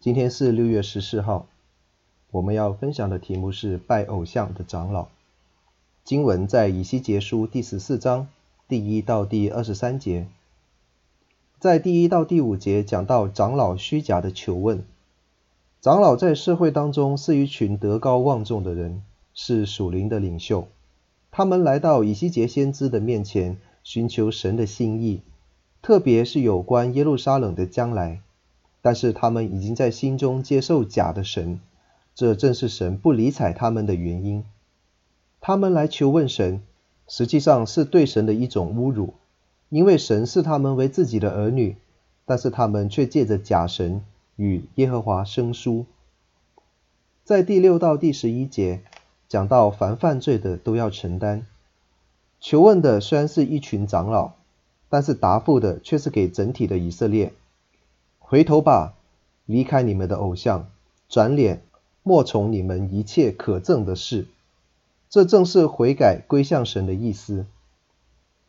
今天是六月十四号，我们要分享的题目是拜偶像的长老。经文在以西结书第十四章第一到第二十三节，在第一到第五节讲到长老虚假的求问。长老在社会当中是一群德高望重的人，是属灵的领袖。他们来到以西结先知的面前，寻求神的心意，特别是有关耶路撒冷的将来。但是他们已经在心中接受假的神，这正是神不理睬他们的原因。他们来求问神，实际上是对神的一种侮辱，因为神视他们为自己的儿女，但是他们却借着假神与耶和华生疏。在第六到第十一节讲到，凡犯罪的都要承担。求问的虽然是一群长老，但是答复的却是给整体的以色列。回头吧，离开你们的偶像，转脸，莫从你们一切可憎的事。这正是悔改归向神的意思，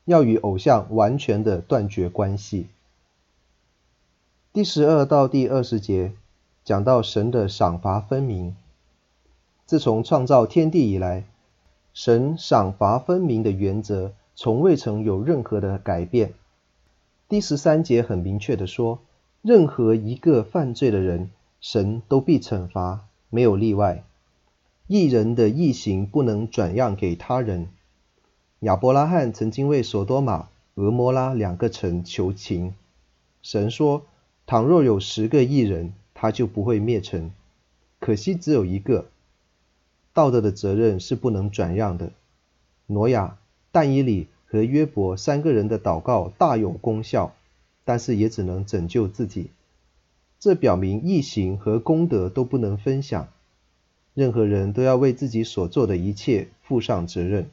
要与偶像完全的断绝关系。第十二到第二十节讲到神的赏罚分明。自从创造天地以来，神赏罚分明的原则从未曾有任何的改变。第十三节很明确的说。任何一个犯罪的人，神都必惩罚，没有例外。异人的异行不能转让给他人。亚伯拉罕曾经为所多玛、俄摩拉两个城求情，神说：倘若有十个异人，他就不会灭城。可惜只有一个。道德的责任是不能转让的。挪亚、但以理和约伯三个人的祷告大有功效。但是也只能拯救自己，这表明义行和功德都不能分享，任何人都要为自己所做的一切负上责任。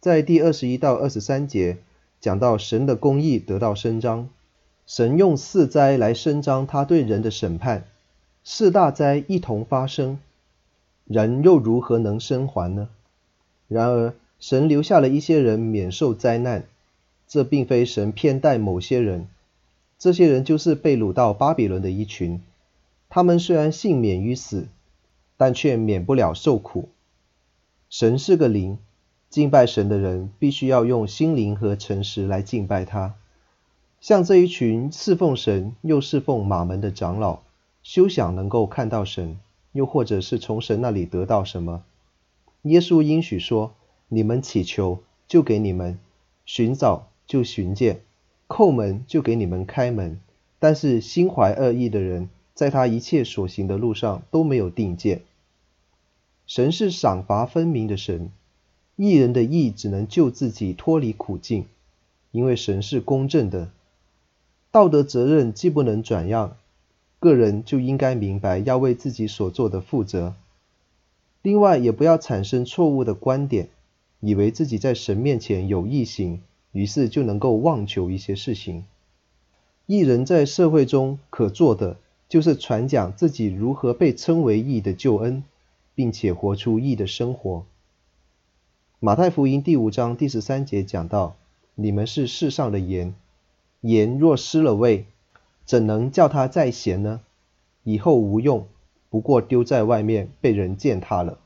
在第二十一到二十三节讲到神的公义得到伸张，神用四灾来伸张他对人的审判，四大灾一同发生，人又如何能生还呢？然而神留下了一些人免受灾难。这并非神偏待某些人，这些人就是被掳到巴比伦的一群。他们虽然幸免于死，但却免不了受苦。神是个灵，敬拜神的人必须要用心灵和诚实来敬拜他。像这一群侍奉神又侍奉马门的长老，休想能够看到神，又或者是从神那里得到什么。耶稣应许说：“你们祈求，就给你们；寻找。”就寻见，叩门就给你们开门。但是心怀恶意的人，在他一切所行的路上都没有定见。神是赏罚分明的神，义人的义只能救自己脱离苦境，因为神是公正的。道德责任既不能转让，个人就应该明白要为自己所做的负责。另外，也不要产生错误的观点，以为自己在神面前有义行。于是就能够妄求一些事情。义人在社会中可做的，就是传讲自己如何被称为义的救恩，并且活出义的生活。马太福音第五章第十三节讲到：“你们是世上的盐，盐若失了味，怎能叫它再咸呢？以后无用，不过丢在外面，被人践踏了。”